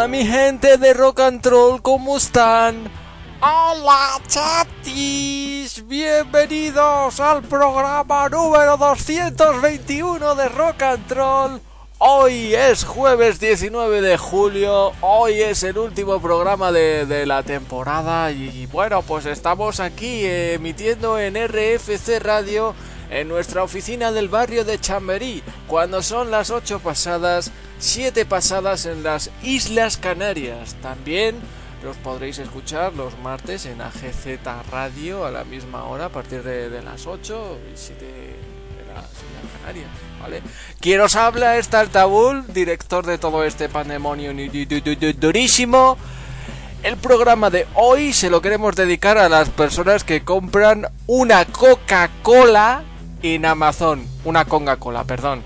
Hola mi gente de Rock and Roll, ¿cómo están? Hola chatis, bienvenidos al programa número 221 de Rock and Roll. Hoy es jueves 19 de julio, hoy es el último programa de, la temporada y bueno, pues estamos aquí eh, emitiendo en RFC Radio en nuestra oficina del barrio de Chamberí, cuando son las 8 pasadas, 7 pasadas en las Islas Canarias. También los podréis escuchar los martes en AGZ Radio a la misma hora, a partir de, las 8 y 7 de las Islas Canarias. ¿Vale? Quien os habla es Taltabul, director de todo este pandemonio ni- du- du- du- durísimo. El programa de hoy se lo queremos dedicar a las personas que compran una Coca-Cola en Amazon. Una Coca-Cola, perdón.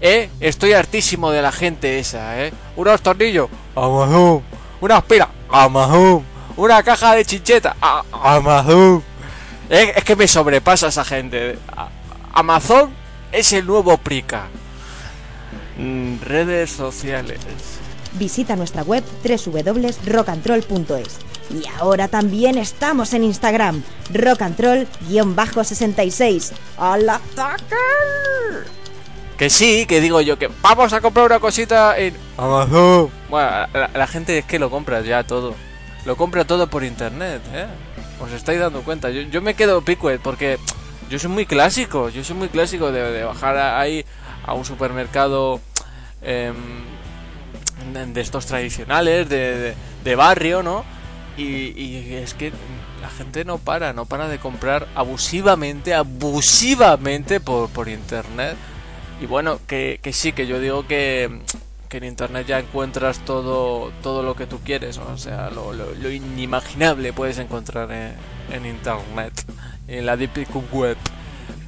¿Eh? Estoy hartísimo de la gente esa, ¿eh? Unos tornillos. Amazon. Una aspira. Amazon. Una caja de chincheta. a- Amazon. Eh, Es que me sobrepasa esa gente. Amazon es el nuevo Prica. Mm, Redes sociales. Visita nuestra web www.rockandroll.es. Y ahora también estamos en Instagram, rockandroll-66. ¡Al ataque! Que sí, que digo yo que vamos a comprar una cosita en Amazon. Bueno, la, la gente es que lo compra ya todo. Lo compra todo por internet, ¿eh? Os estáis dando cuenta. Yo, yo me quedo picuet porque yo soy muy clásico. Yo soy muy clásico de, de bajar a- ahí a un supermercado em, de, estos tradicionales, de, de- barrio, ¿no? Y, y es que la gente no para, no para de comprar abusivamente, abusivamente por, por internet. Y bueno, que, que sí, que yo digo que, que en internet ya encuentras todo, todo lo que tú quieres, o sea, lo, lo- lo inimaginable puedes encontrar en, en internet, en la deep web.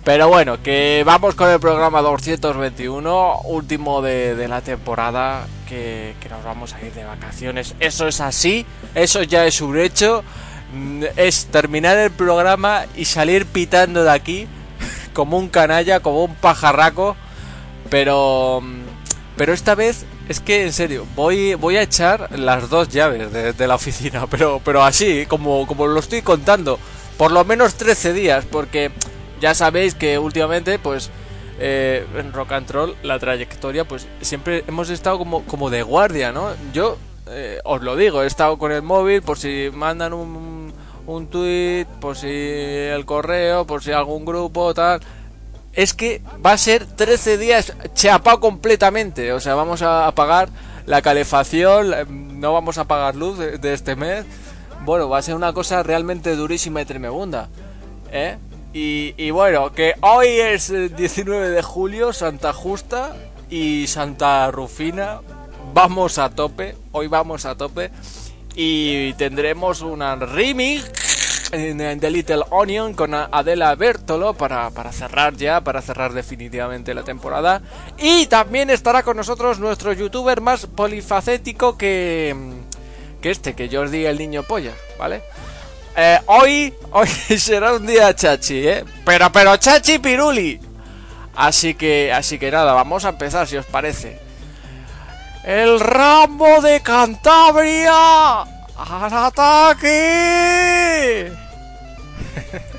Pero bueno, que vamos con el programa 221, último de, de la temporada, que, que nos vamos a ir de vacaciones. Eso es así, eso ya es un hecho. Mm, Es terminar el programa y salir pitando de aquí como un canalla, como un pajarraco. Pero, mm, pero esta vez es que en serio, voy, voy a echar las dos llaves de, la oficina, pero, pero así, como, como lo estoy contando, por lo menos 13 días, porque ya sabéis que últimamente, pues, eh, en Rock and Roll, la trayectoria, pues siempre hemos estado como, como de guardia, ¿no? Yo eh, os lo digo, he estado con el móvil por si mandan un, un tweet, por si el correo, por si algún grupo, tal es que va a ser 13 días chapado completamente. O sea, vamos a apagar la calefacción, no vamos a pagar luz de, de este mes. Bueno, va a ser una cosa realmente durísima y tremebunda. ¿Eh? Y, bueno, que hoy es eh, 19 de julio, Santa Justa y Santa Rufina. Vamos a tope, hoy vamos a tope. Y tendremos una remix The Little Onion con Adela Bertolo para, para cerrar ya, para cerrar definitivamente la temporada. Y también estará con nosotros nuestro youtuber más polifacético que, que este, que Jordi el niño polla, ¿vale? Eh, hoy, hoy será un día chachi, ¿eh? Pero, pero chachi piruli. Así que, así que nada, vamos a empezar si os parece. El Rambo de Cantabria. ¡Al ataque!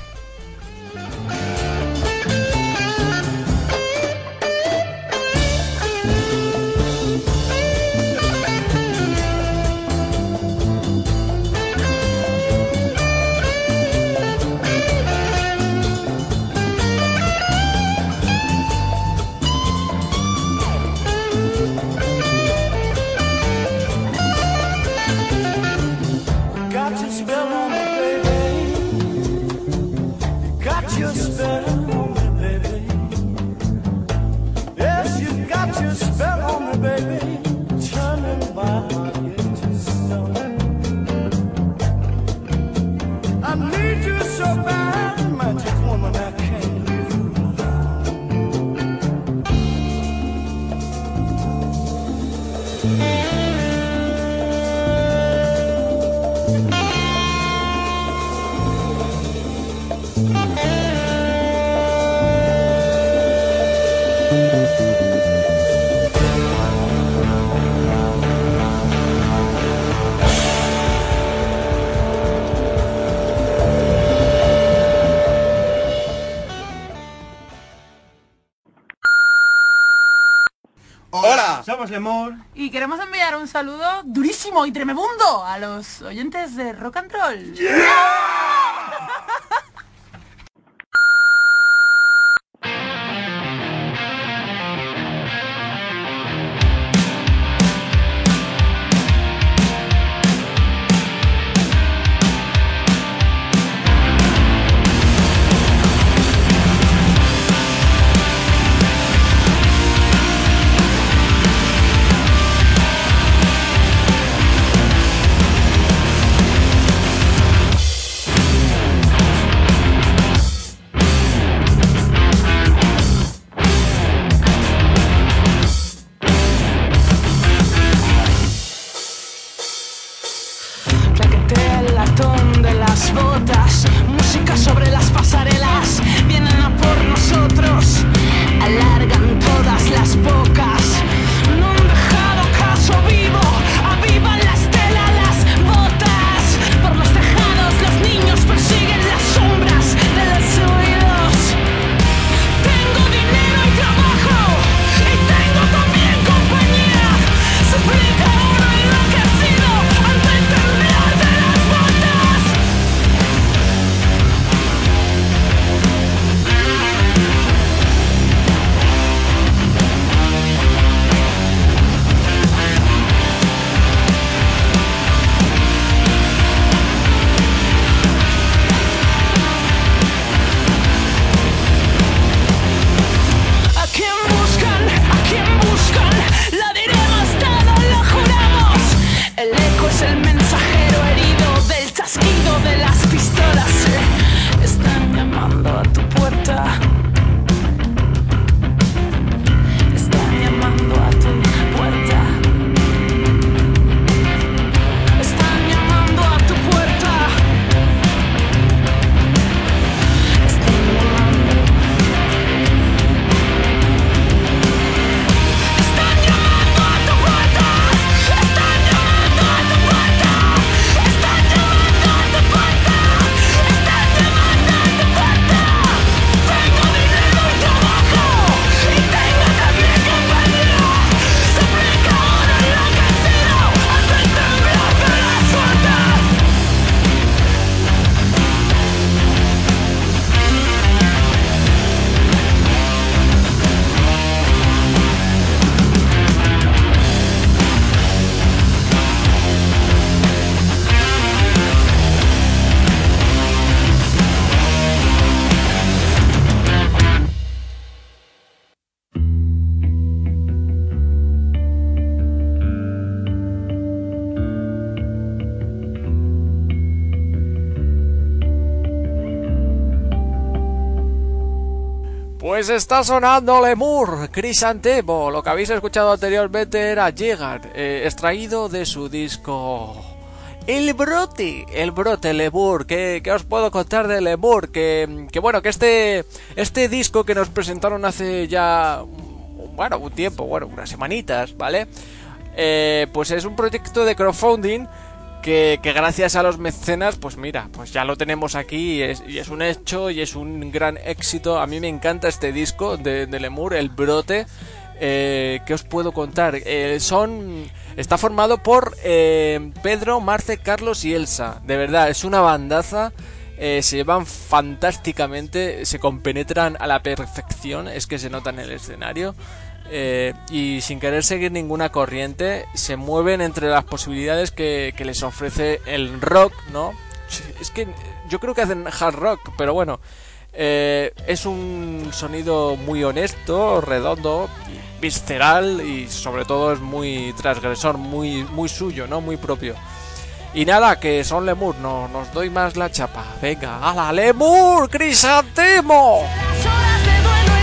Lemur. Y queremos enviar un saludo durísimo y tremebundo a los oyentes de Rock and Roll. Pues está sonando Lemur, Crisantemo. Lo que habéis escuchado anteriormente era Llegar, eh, extraído de su disco El Brote. El Brote, Lemur. ¿Qué, qué os puedo contar de Lemur? Que, que bueno, que este, este disco que nos presentaron hace ya, bueno, un tiempo, bueno, unas semanitas, ¿vale? Eh, pues es un proyecto de crowdfunding que, gracias a los mecenas, pues mira, pues ya lo tenemos aquí y es, un hecho y es un gran éxito. A mí me encanta este disco de, Lemur, El Brote. Eh, ¿Qué os puedo contar? Eh, son está formado por eh, Pedro, Marce, Carlos y Elsa. De verdad, es una bandaza. se llevan fantásticamente, se compenetran a la perfección, es que se nota en el escenario. Eh, y sin querer seguir ninguna corriente, se mueven entre las posibilidades que, les ofrece el rock, ¿no? Es que yo creo que hacen hard rock, pero bueno, eh, es un sonido muy honesto, redondo, visceral y sobre todo es muy transgresor, muy, muy suyo, ¿no? Muy propio. Y nada, que son Lemur, no nos doy más la chapa. Venga, ¡Hala, Lemur! ¡Crisantemo! Las horas de duelo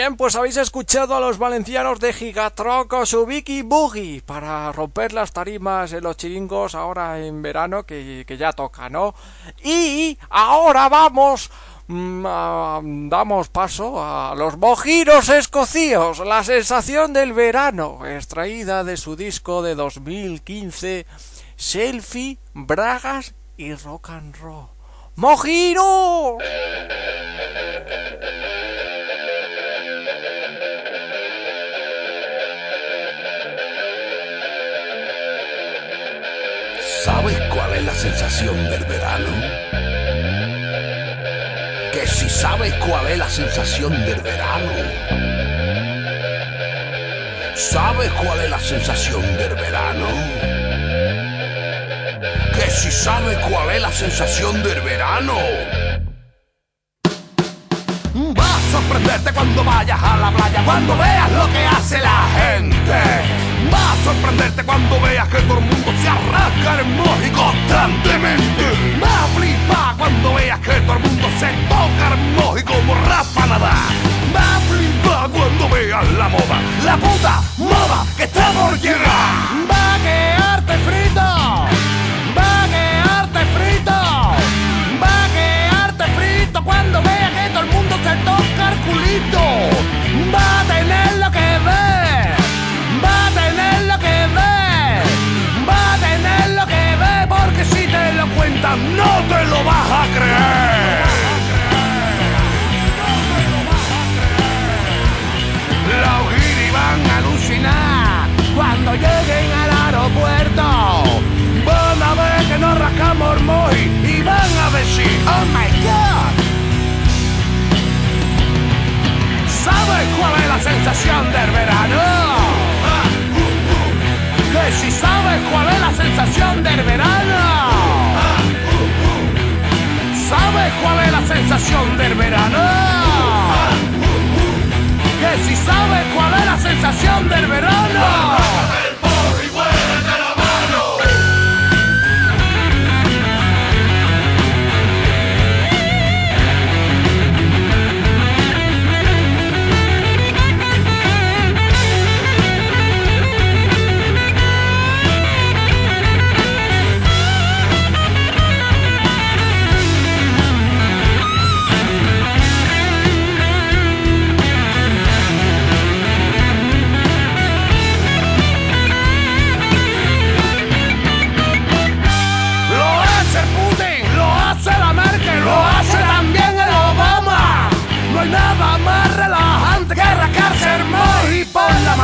bien, pues habéis escuchado a los valencianos de Gigatroco su Vicky Boogie para romper las tarimas en los chiringos ahora en verano que, que ya toca, ¿no? Y ahora vamos, mm, damos paso a los mojiros escocíos, la sensación del verano, extraída de su disco de 2015, Selfie, Bragas y Rock and Roll. ¡Mojiro! ¿Sabes cuál es la sensación del verano? Que si sabes cuál es la sensación del verano. ¿Sabes cuál es la sensación del verano? Que si sabes cuál es la sensación del verano. Va a sorprenderte cuando vayas a la playa, cuando veas lo que hace la gente. Va a sorprenderte cuando veas que todo el mundo se arranca el emoji constantemente. Va a flipar cuando veas que todo el mundo se toca el emoji como Rafa Nadal. Va a flipar cuando veas la moda, la puta moda que está por llegar. Va a quedarte frito. Va a quedarte frito. Va a quedarte frito cuando vea que todo el mundo se toca el culito. Oh my god. ¿Sabes cuál es la sensación del verano? Que si sabes cuál es la sensación del verano. ¿Sabes cuál es la sensación del verano? Que si sabes cuál es la sensación del verano.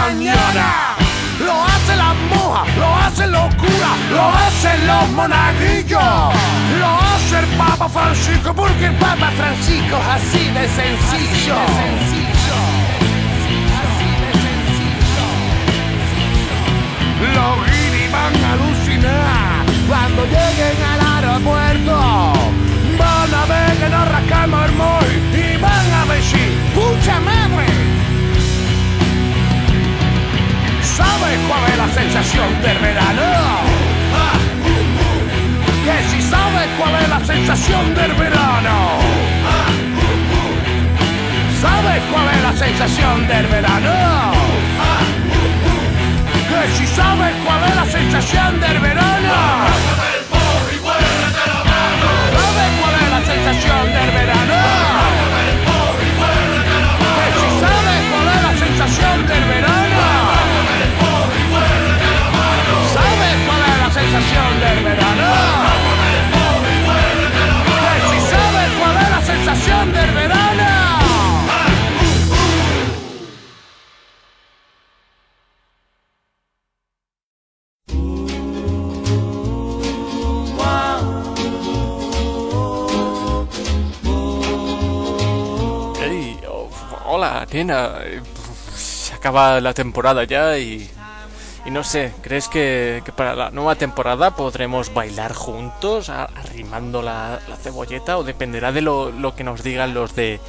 Mañana. Lo hacen las monjas, lo hacen los curas, lo hacen los monaguillos. Lo hace el Papa Francisco porque el Papa Francisco es así de sencillo. Los guiris van a alucinar cuando lleguen al aeropuerto. Van a ver que nos rascamos el y van a decir, ¡pucha madre! Sensación del verano? Que si sabes cuál es la sensación del verano. ¿Sabes cuál es la sensación del verano? Que si sabes cuál es la sensación del verano. ¿Sabes cuál es la sensación del verano? Que si sabes cuál es la sensación del verano. Hola, nena. Eh, Se acaba la temporada ya y. Y no sé, ¿crees que, que para la nueva temporada podremos bailar juntos, arrimando la, la cebolleta? ¿O dependerá de lo, lo que nos digan los de.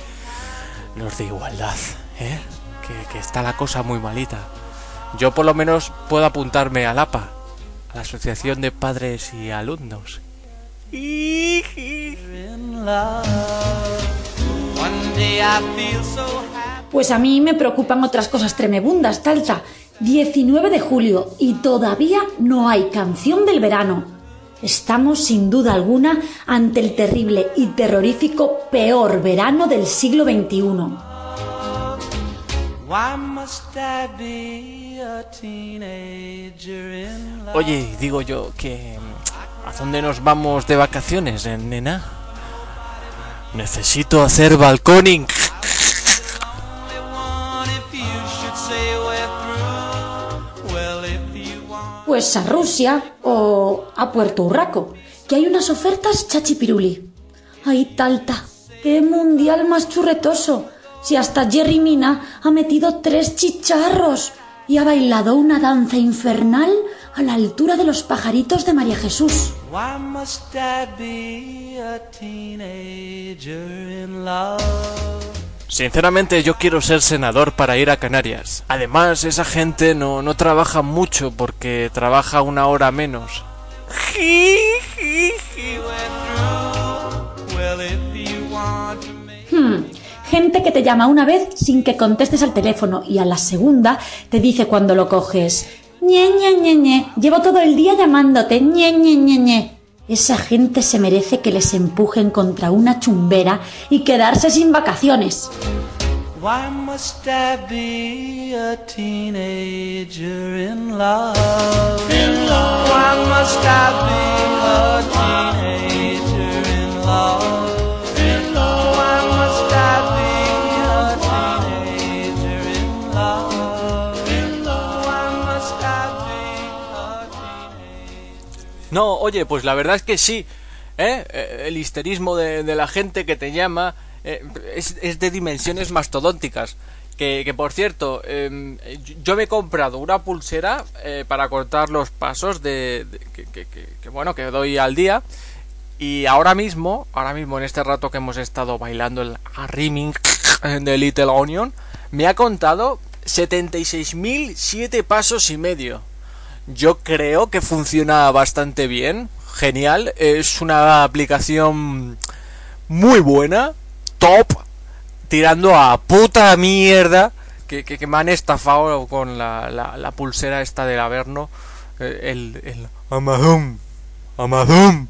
los de igualdad, ¿eh? Que, que está la cosa muy malita. Yo por lo menos puedo apuntarme al APA, a la Asociación de Padres y Alumnos. Pues a mí me preocupan otras cosas tremebundas, Talta. 19 de julio y todavía no hay canción del verano. Estamos sin duda alguna ante el terrible y terrorífico peor verano del siglo XXI. Oye, digo yo que... ¿A dónde nos vamos de vacaciones, eh, nena? Necesito hacer balconing. Pues a Rusia o a Puerto Urraco, que hay unas ofertas chachipiruli. Ay, Talta, qué mundial más churretoso. Si hasta Jerry Mina ha metido tres chicharros y ha bailado una danza infernal a la altura de los pajaritos de María Jesús. Sinceramente yo quiero ser senador para ir a Canarias. Además, esa gente no, no trabaja mucho porque trabaja una hora menos. Hmm, gente que te llama una vez sin que contestes al teléfono y a la segunda te dice cuando lo coges, ñe, ñe, ñe, ñe, llevo todo el día llamándote, ñe, ñe, ñe, ñe. Esa gente se merece que les empujen contra una chumbera y quedarse sin vacaciones. Why must I be a teenager in love? In love. Why must I be a teenager in love? No, oye, pues la verdad es que sí. ¿eh? Eh, El histerismo de, la gente que te llama eh, es, de dimensiones mastodónticas. Que, que por cierto, em, yo- me he comprado una pulsera eh, para cortar los pasos de, que, bueno que doy al día y ahora mismo, ahora mismo en este rato que hemos estado bailando el rimming de Little Onion, me ha contado 76.007 pasos y medio. Yo creo que funciona bastante bien, genial, es una aplicación muy buena, top, tirando a puta mierda que, que, que me han estafado con la, la, la pulsera esta del Averno, eh, el, el Amazon, Amazon.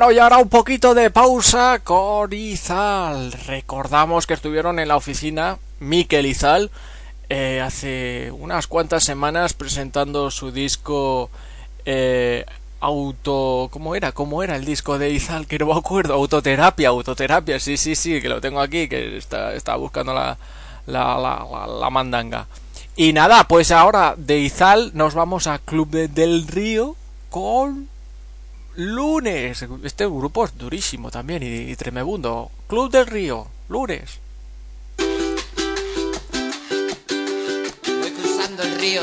Bueno, y ahora un poquito de pausa con Izal. Recordamos que estuvieron en la oficina Mikel Izal eh, hace unas cuantas semanas presentando su disco eh, auto... ¿Cómo era? ¿Cómo era el disco de Izal? Que no me acuerdo. Autoterapia, autoterapia. Sí, sí, sí, que lo tengo aquí, que está, buscando la, la, la, la, mandanga. Y nada, pues ahora de Izal nos vamos a Club de- del Río con lunes. Este grupo es durísimo también y, tremebundo. Club del Río, lunes. Voy cruzando el río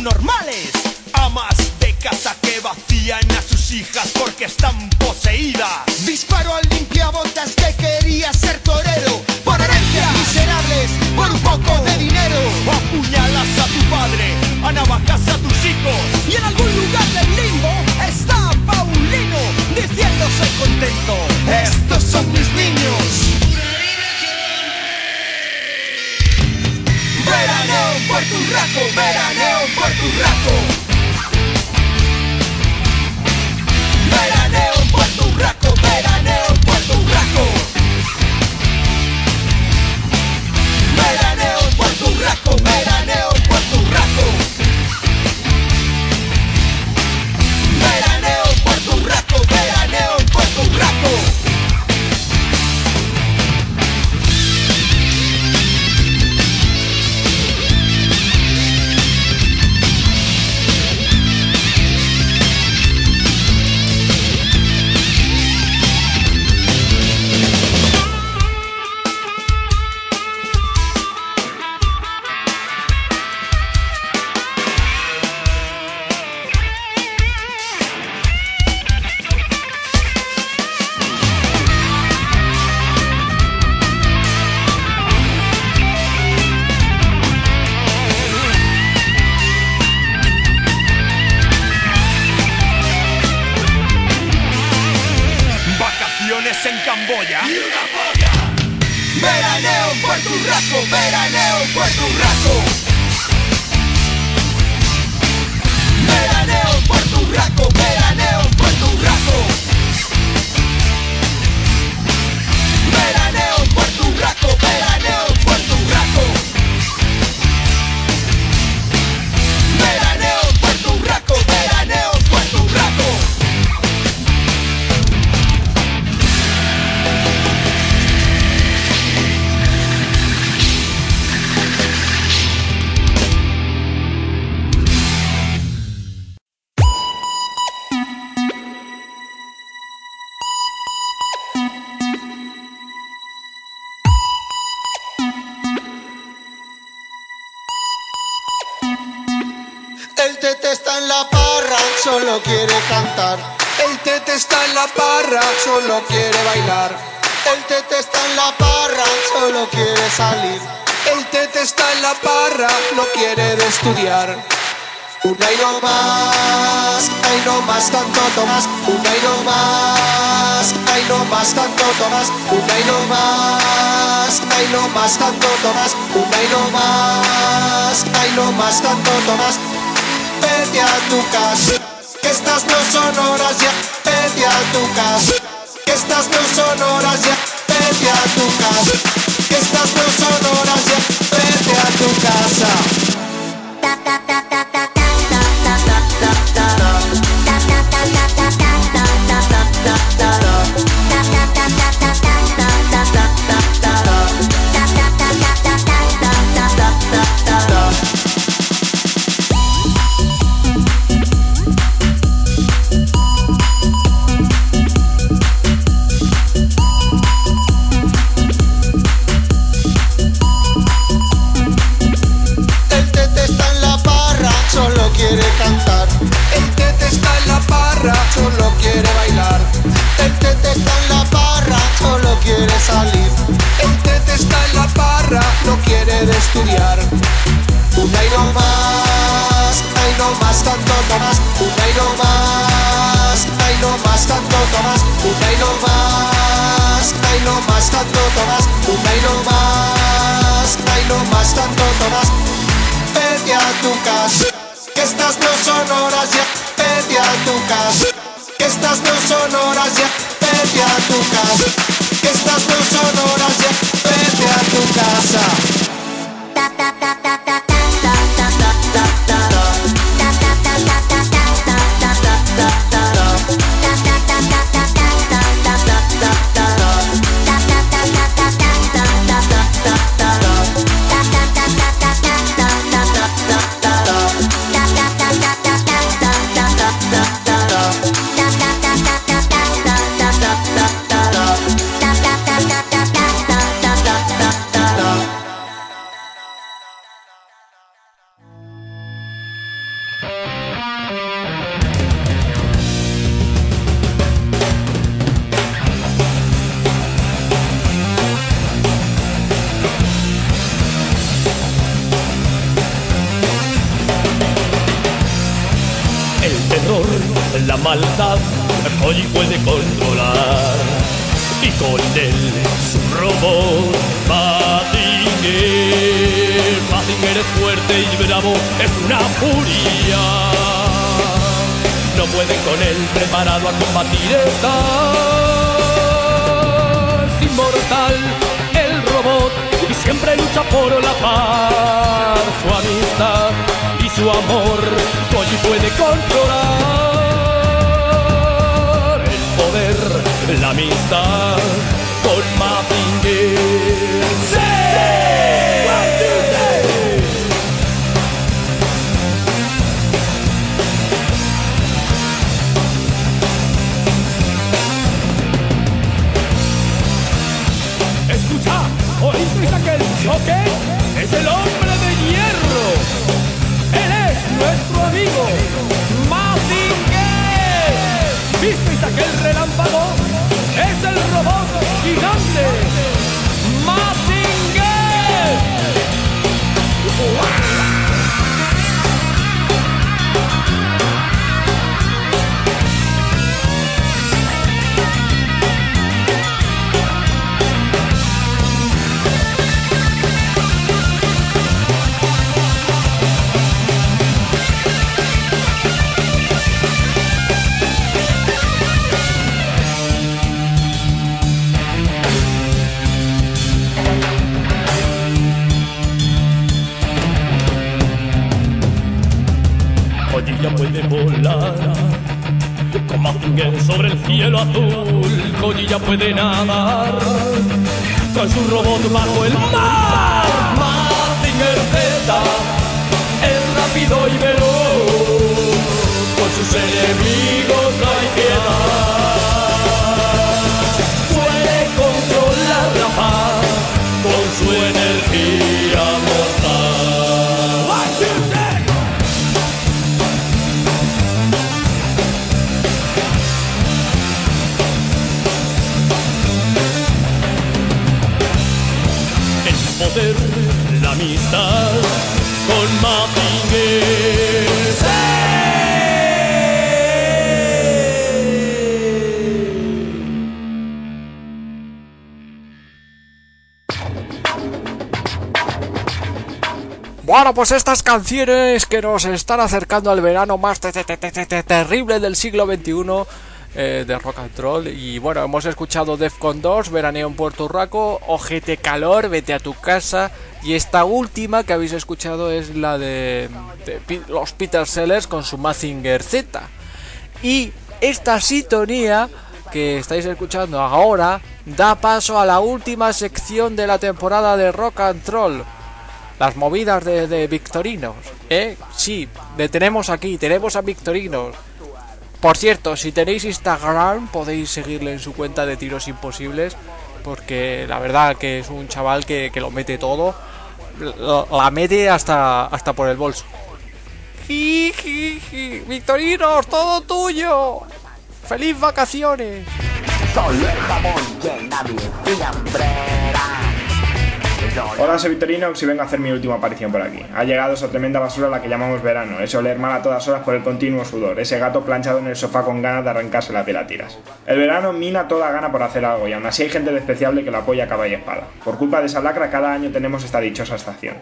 subnormales. Amas de casa que vacían a sus hijas porque están poseídas. Disparo al limpiabotas que quería ser torero. Por herencia, miserables, por un poco de dinero. Apuñalas a tu padre, a navajas a tus hijos. Y en algún lugar del limbo está Paulino diciendo soy contento. Estos son mis niños. Puerto Urraco, veraneo en Puerto Urraco. Veraneo en Puerto Urraco, veraneo en Puerto Urraco. Veraneo en Puerto Urraco, veraneo solo quiere salir. El tete está en la parra, no quiere estudiar. Una y no más, ay no más tanto Tomás. Una y no más, ay no más tanto Tomás. Una y no más, ay no más tanto Tomás. Una y no más, ay no más tanto Tomás. Vete a tu casa, que estas no son horas ya. Vete a tu casa, que estas no son horas ya. Vete a tu casa, estas no son horas ya. Vete a tu casa. Quiere cantar. El tete está en la parra, solo quiere bailar. El tete está en la parra, solo quiere salir. El tete está en la parra, no quiere de estudiar. Una y no más, ay no más tanto más. Una y no más, ay no más tanto una y no más, ay no más, tanto tomas, una y no más, ay no más, tanto tomas, vete a tu casa, estas no son horas ya, vete a tu casa, que estas no son horas ya, vete a tu casa, que estas no son horas ya, vete a tu casa. Lucha por la paz. Su amistad y su amor, Koji puede controlar el poder, la amistad con Mazinger. Es el hombre de hierro. Él es nuestro amigo, Mazinger. ¿Visteis aquel relámpago? Volar con Mazinger sobre el cielo azul. Ya puede nadar con su robot bajo el mar. Mazinger Z es rápido y veloz. Con sus enemigos no hay piedad. La amistad con. Bueno, pues estas canciones que nos están acercando al verano más te- te- te- te- te- terrible del siglo XXI eh, de rock and roll. Y bueno, hemos escuchado Defcon 2, Veraneo en Puerto Rico, Ojete Calor, Vete a tu casa. Y esta última que habéis escuchado es la de, los Peter Sellers con su Mazinger Z. Y esta sintonía que estáis escuchando ahora da paso a la última sección de la temporada de Rock and Roll. Las movidas de, de Victorinos, ¿eh? Sí, le tenemos aquí, tenemos a Victorinos. Por cierto, si tenéis Instagram podéis seguirle en su cuenta de tiros imposibles, porque la verdad que es un chaval que, que lo mete todo, la mete hasta, hasta por el bolso. Victorinos, todo tuyo. ¡Feliz vacaciones! Solo el hambrera. Hola, soy Victorinox y vengo a hacer mi última aparición por aquí. Ha llegado esa tremenda basura a la que llamamos verano, ese oler mal a todas horas por el continuo sudor, ese gato planchado en el sofá con ganas de arrancarse la piel a tiras. El verano mina toda gana por hacer algo y aún así hay gente despreciable que lo apoya a capa y espada. Por culpa de esa lacra cada año tenemos esta dichosa estación.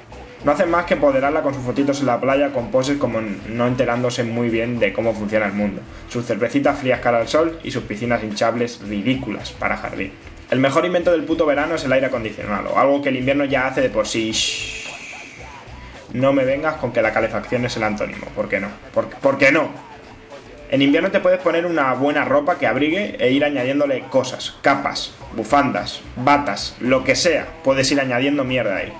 No hacen más que empoderarla con sus fotitos en la playa con poses como no enterándose muy bien de cómo funciona el mundo, sus cervecitas frías cara al sol y sus piscinas hinchables ridículas para jardín. El mejor invento del puto verano es el aire acondicionado, algo que el invierno ya hace de por sí. No me vengas con que la calefacción es el antónimo, ¿por qué no? ¿Por, por qué no? En invierno te puedes poner una buena ropa que abrigue e ir añadiéndole cosas, capas, bufandas, batas, lo que sea, puedes ir añadiendo mierda ahí.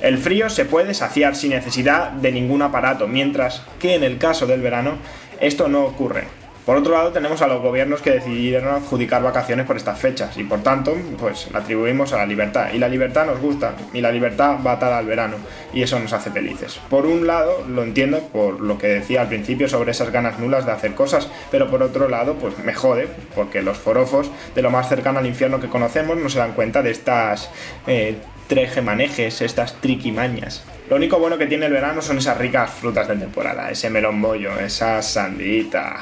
El frío se puede saciar sin necesidad de ningún aparato, mientras que en el caso del verano esto no ocurre. Por otro lado, tenemos a los gobiernos que decidieron adjudicar vacaciones por estas fechas y por tanto, pues la atribuimos a la libertad. Y la libertad nos gusta, y la libertad va atada al verano, y eso nos hace felices. Por un lado, lo entiendo por lo que decía al principio sobre esas ganas nulas de hacer cosas, pero por otro lado, pues me jode, porque los forofos de lo más cercano al infierno que conocemos no se dan cuenta de estas eh, trejemanejes, estas triquimañas. Lo único bueno que tiene el verano son esas ricas frutas de temporada, ese melón bollo, esa sandita,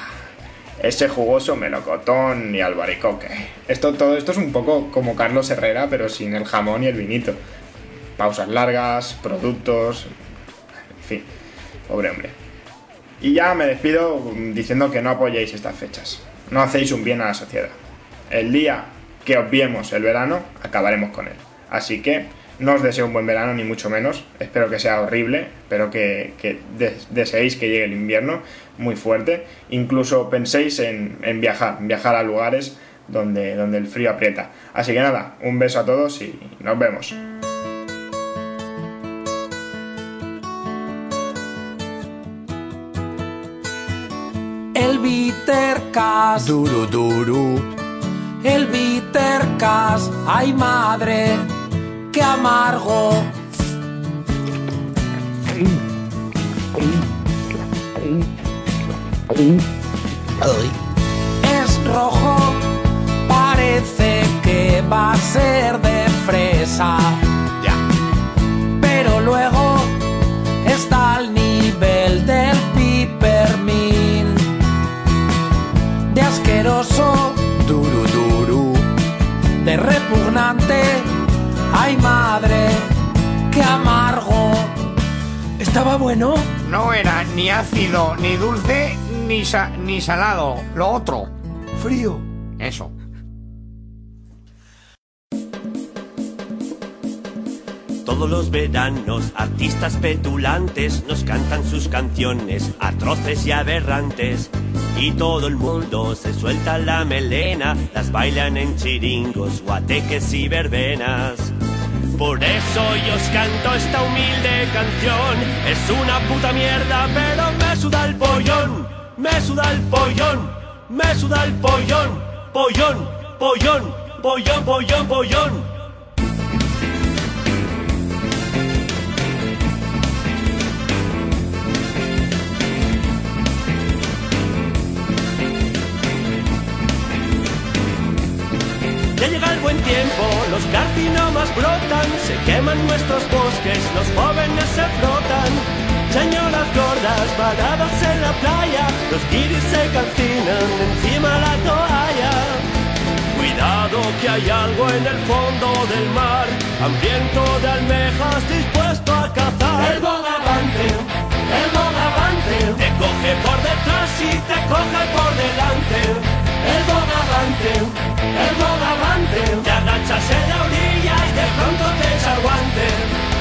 ese jugoso melocotón y albaricoque. Esto, todo esto es un poco como Carlos Herrera, pero sin el jamón y el vinito. Pausas largas, productos, en fin, pobre hombre. Y ya me despido diciendo que no apoyéis estas fechas. No hacéis un bien a la sociedad. El día que obviemos el verano, acabaremos con él. Así que no os deseo un buen verano, ni mucho menos. Espero que sea horrible. Espero que, que des- deseéis que llegue el invierno muy fuerte. Incluso penséis en, en viajar, en viajar a lugares donde, donde el frío aprieta. Así que nada, un beso a todos y nos vemos. El Bittercast. Duro, duro. El Bittercast. Ay, madre, qué amargo. Es rojo, parece que va a ser de fresa. ¿Estaba bueno? No era ni ácido, ni dulce, ni, sa- ni salado. Lo otro. Frío. Eso. Todos los veranos, artistas petulantes nos cantan sus canciones atroces y aberrantes. Y todo el mundo se suelta la melena, las bailan en chiringos, guateques y verbenas. Por eso yo os canto esta humilde canción. Es una puta mierda, pero me suda el pollón, me suda el pollón, me suda el pollón, pollón, pollón, pollón, pollón, pollón. Buen tiempo, los carcinomas brotan, se queman nuestros bosques, los jóvenes se frotan. Señoras gordas paradas en la playa, los guiris se calcinan encima la toalla. Cuidado que hay algo en el fondo del mar, hambriento de almejas dispuesto a cazar. El bogavante, el bogavante, te coge por detrás y te coge por delante. El bogavante, el bogavante, te agachas en la orilla y de pronto te echa el guante.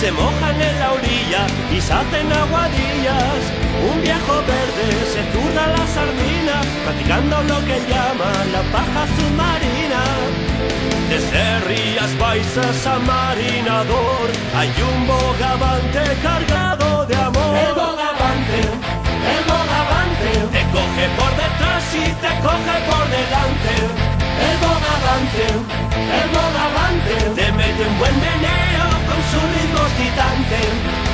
Se mojan en la orilla y se hacen aguadillas. Un viejo verde se zurda la sardina, practicando lo que llaman la paja submarina. De Serrías Baisas a Marinador hay un bogavante cargado de amor. El bogavante, el bogavante, te coge por detrás y te coge por delante. El bogavante, el bogavante, te mete un buen meneo su ritmo.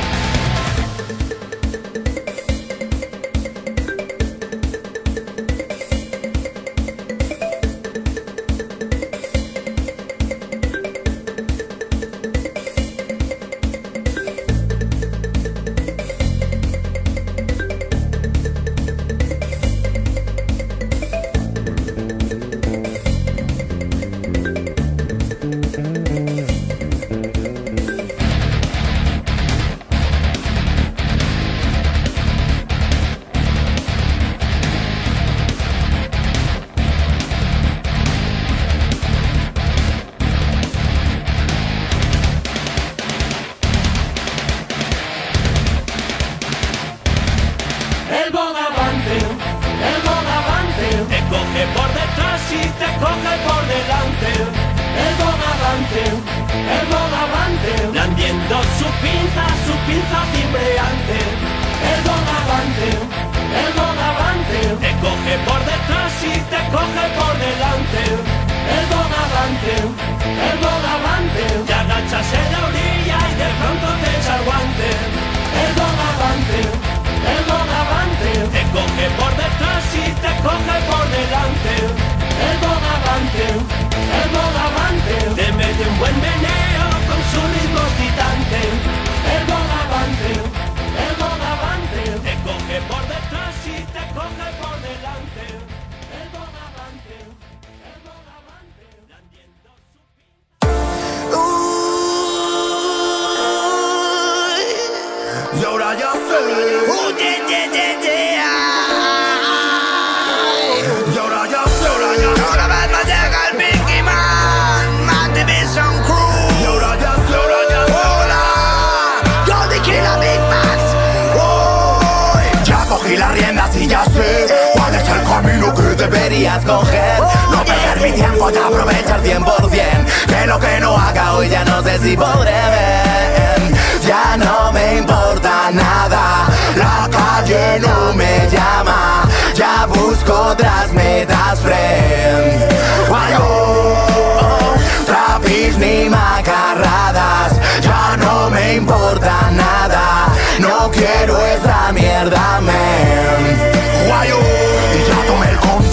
No perder mi tiempo y aprovechar 100%. Que lo que no haga hoy ya no sé si podré ver. Ya no me importa nada. La calle no me llama. Ya busco otras metas, friend. Trapis ni macarradas. Ya no me importa nada. No quiero esa mierda, man.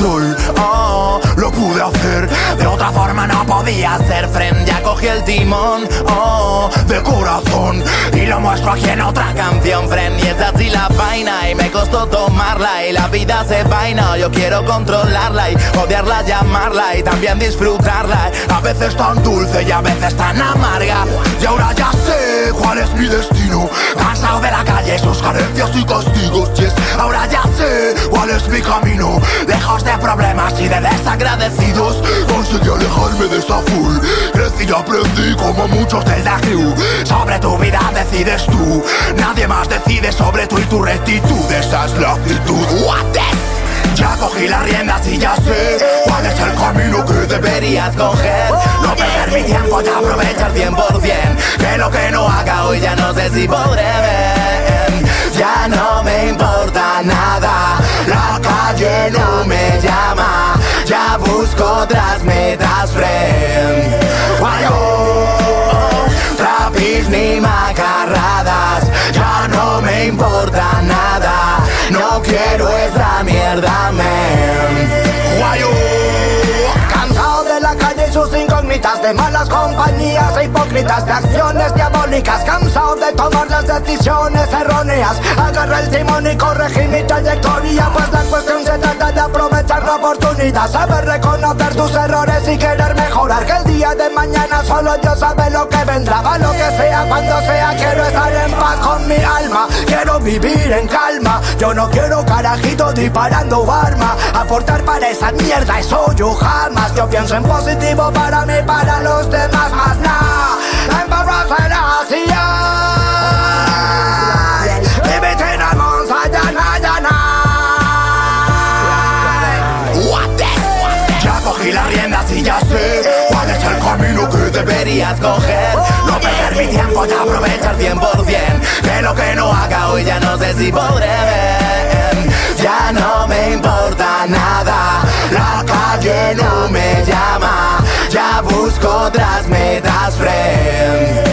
Control. Oh, lo pude hacer. De otra forma no podía ser, friend. Ya cogí el timón. Oh, de corazón. Y lo muestro aquí en otra canción, friend. Y es así la vaina. Y me costó tomarla. Y la vida se vaina. Yo quiero controlarla y odiarla, llamarla. Y también disfrutarla. A veces tan dulce y a veces tan amarga. Y ahora ya sé cuál es mi destino. Cansado de la calle, sus carencias y castigos. Y es ahora ya sé cuál es mi camino. Lejos de y de desagradecidos. Conseguí alejarme de esa full. Crecí y aprendí como muchos del Da Crew. Sobre tu vida decides tú. Nadie más decide sobre tú y tu rectitud. Esa es la actitud. What this? Ya cogí las riendas y ya sé cuál es el camino que deberías coger. No perder mi tiempo y aprovechar 100%. Que lo que no haga hoy ya no sé si podré ver. Ya no me importa nada. La calle no me llama. Busco otras metas, friend. Guayo, trapis ni macarradas. Ya no me importa nada. No quiero esa mierda, man. Guayo. Cansado de la calle y sus incógnitas De malas compañías e hipócritas De acciones Cansado de tomar las decisiones erróneas. Agarra el timón y corregir mi trayectoria Pues la cuestión se trata de aprovechar la oportunidad. Saber reconocer tus errores y querer mejorar. Que el día de mañana solo Dios sabe lo que vendrá. Va lo que sea, cuando sea Quiero estar en paz con mi alma. Quiero vivir en calma. Yo no quiero carajito disparando arma. Aportar para esa mierda, eso yo jamás. Yo pienso en positivo para mí, para los demás Más nada, embarraza ya cogí las riendas y ya sé cuál es el camino que deberías coger. No perder mi tiempo y aprovechar 100%. De lo que no haga hoy ya no sé si podré ver. Ya no me importa nada. La calle no me llama. Ya busco otras metas, friend.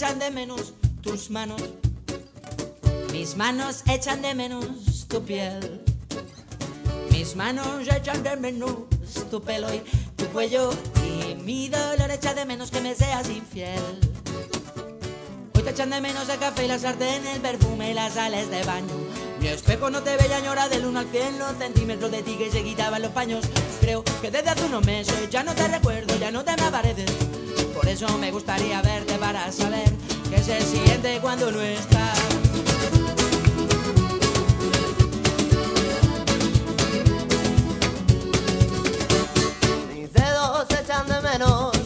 echan de menos tus manos. Mis manos echan de menos tu piel. Mis manos echan de menos tu pelo y tu cuello. Y mi dolor echa de menos que me seas infiel. Hoy te echan de menos el café y la sartén, el perfume y las sales de baño. Mi espejo no te veía ñora del 1 al 100 los centímetros de ti que se quitaban los paños. Creo que desde hace unos meses ya no te recuerdo, ya no te me apareces. Por eso me gustaría verte para saber qué se siente cuando no estás. Mis dedos echan de menos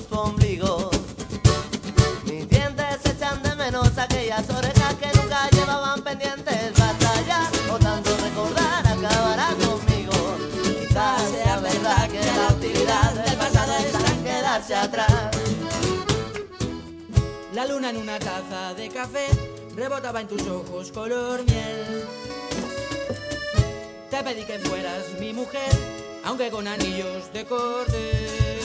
La luna en una taza de café rebotaba en tus ojos color miel. Te pedí que fueras mi mujer, aunque con anillos de cordel.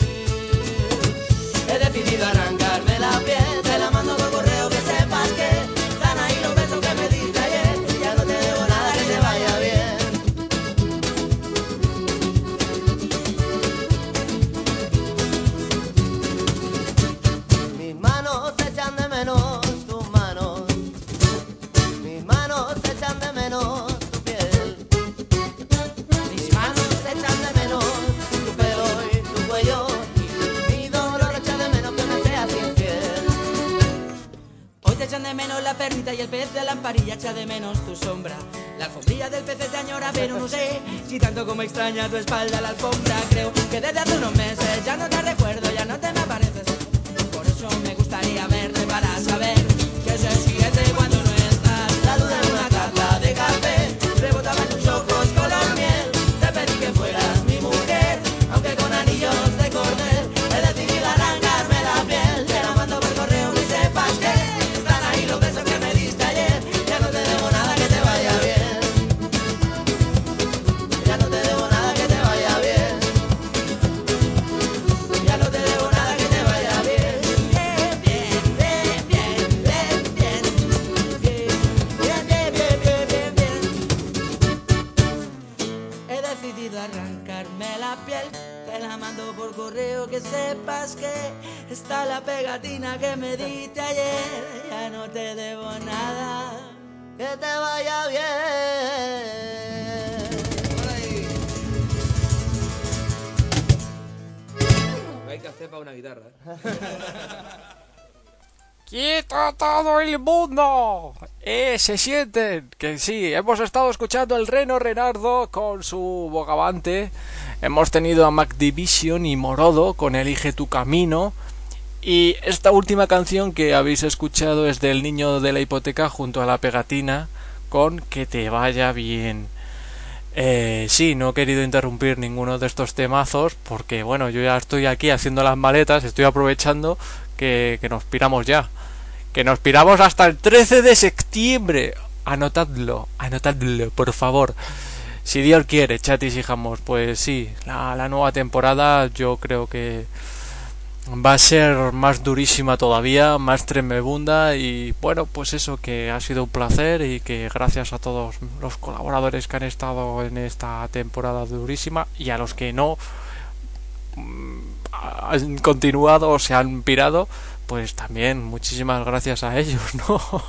Extraña tu espalda la alfombra. Se sienten! Que sí, hemos estado escuchando el Reno Renardo con su bogavante. Hemos tenido a Mac Division y Morodo con Elige tu camino. Y esta última canción que habéis escuchado es del niño de la hipoteca junto a la pegatina con Que te vaya bien. Eh, sí, no he querido interrumpir ninguno de estos temazos porque, bueno, yo ya estoy aquí haciendo las maletas, estoy aprovechando que, que nos piramos ya. Que nos piramos hasta el 13 de septiembre. Anotadlo, anotadlo, por favor. Si Dios quiere, chatis y jamos, pues sí, la, la nueva temporada yo creo que va a ser más durísima todavía, más tremebunda y bueno, pues eso que ha sido un placer y que gracias a todos los colaboradores que han estado en esta temporada durísima y a los que no mm, han continuado o se han pirado, pues también muchísimas gracias a ellos, ¿no?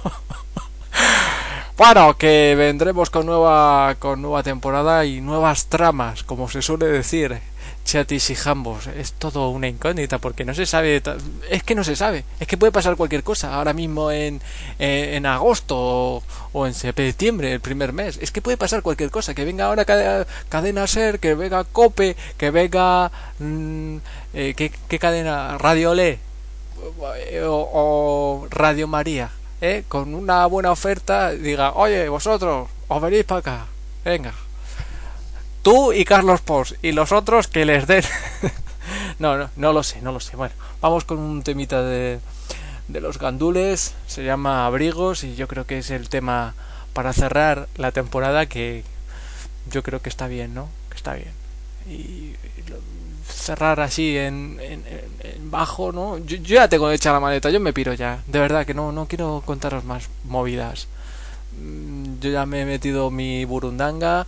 Bueno, que vendremos con nueva con nueva temporada y nuevas tramas, como se suele decir. chatis y jambos. Es todo una incógnita porque no se sabe. Es que no se sabe. Es que puede pasar cualquier cosa ahora mismo en, en, en agosto o, en septiembre, el primer mes. Es que puede pasar cualquier cosa. Que venga ahora cade- Cadena Ser, que venga Cope, que venga. mm, eh, ¿qué, qué cadena? Radio Le o, o Radio María. ¿eh? Con una buena oferta, diga: Oye, vosotros, os venís para acá. Venga. Tú y Carlos Pons y los otros que les den. no, no, no lo sé, no lo sé. Bueno, vamos con un temita de, de los gandules. Se llama Abrigos y yo creo que es el tema para cerrar la temporada que yo creo que está bien, ¿no? Que está bien. Y cerrar así en, en, bajo, ¿no? Yo, yo ya tengo hecha la maleta, yo me piro ya. De verdad que no, no quiero contaros más movidas. Mm, Yo ya me he metido mi burundanga,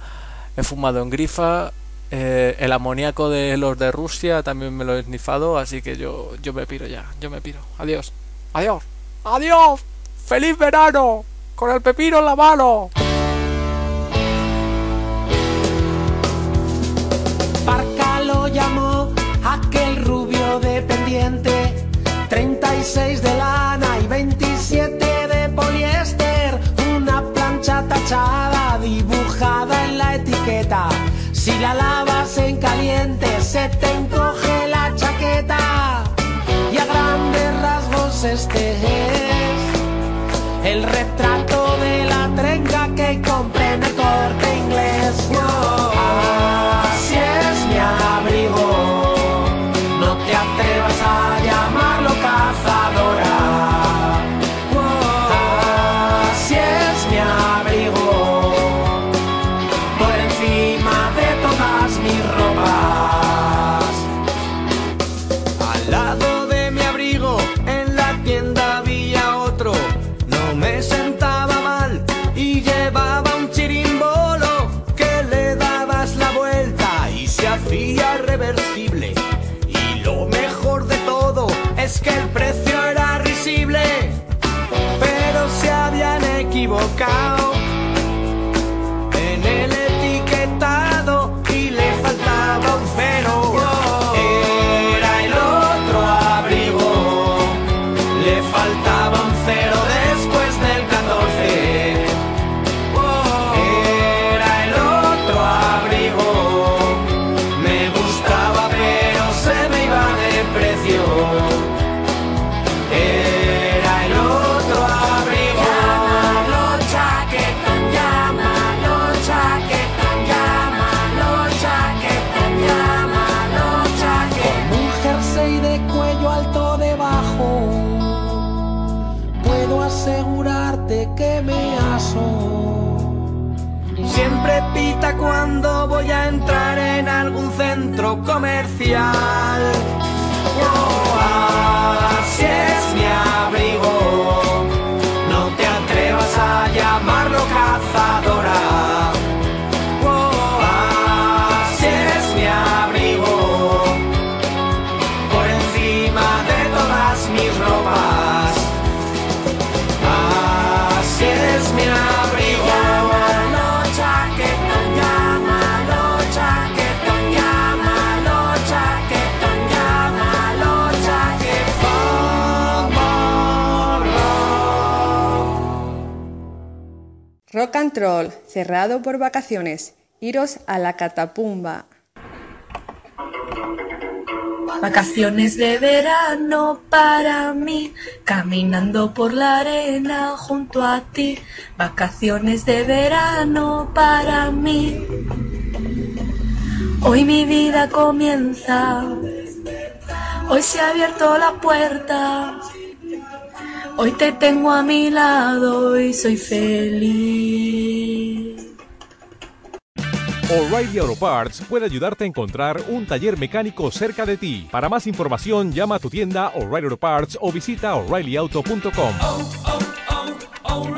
he fumado en grifa, eh, el amoníaco de los de Rusia también me lo he esnifado, así que yo, yo me piro ya, yo me piro. Adiós, adiós, adiós, feliz verano, con el pepino en la mano. Dependiente. 36 de lana y 27 de poliéster. Una plancha tachada dibujada en la etiqueta. Si la lavas en caliente se te encoge la chaqueta. Y a grandes rasgos este es el retrato de la trenca que compré en el corte inglés. Cuando voy a entrar en algún centro comercial. Cerrado por vacaciones. Iros a la catapumba. Vacaciones de verano para mí, caminando por la arena junto a ti. Vacaciones de verano para mí. Hoy mi vida comienza. Hoy se ha abierto la puerta. Hoy te tengo a mi lado y soy feliz. O'Reilly Auto Parts puede ayudarte a encontrar un taller mecánico cerca de ti. Para más información, llama a tu tienda O'Reilly Auto Parts o visita oreillyauto.com. Oh, oh, oh,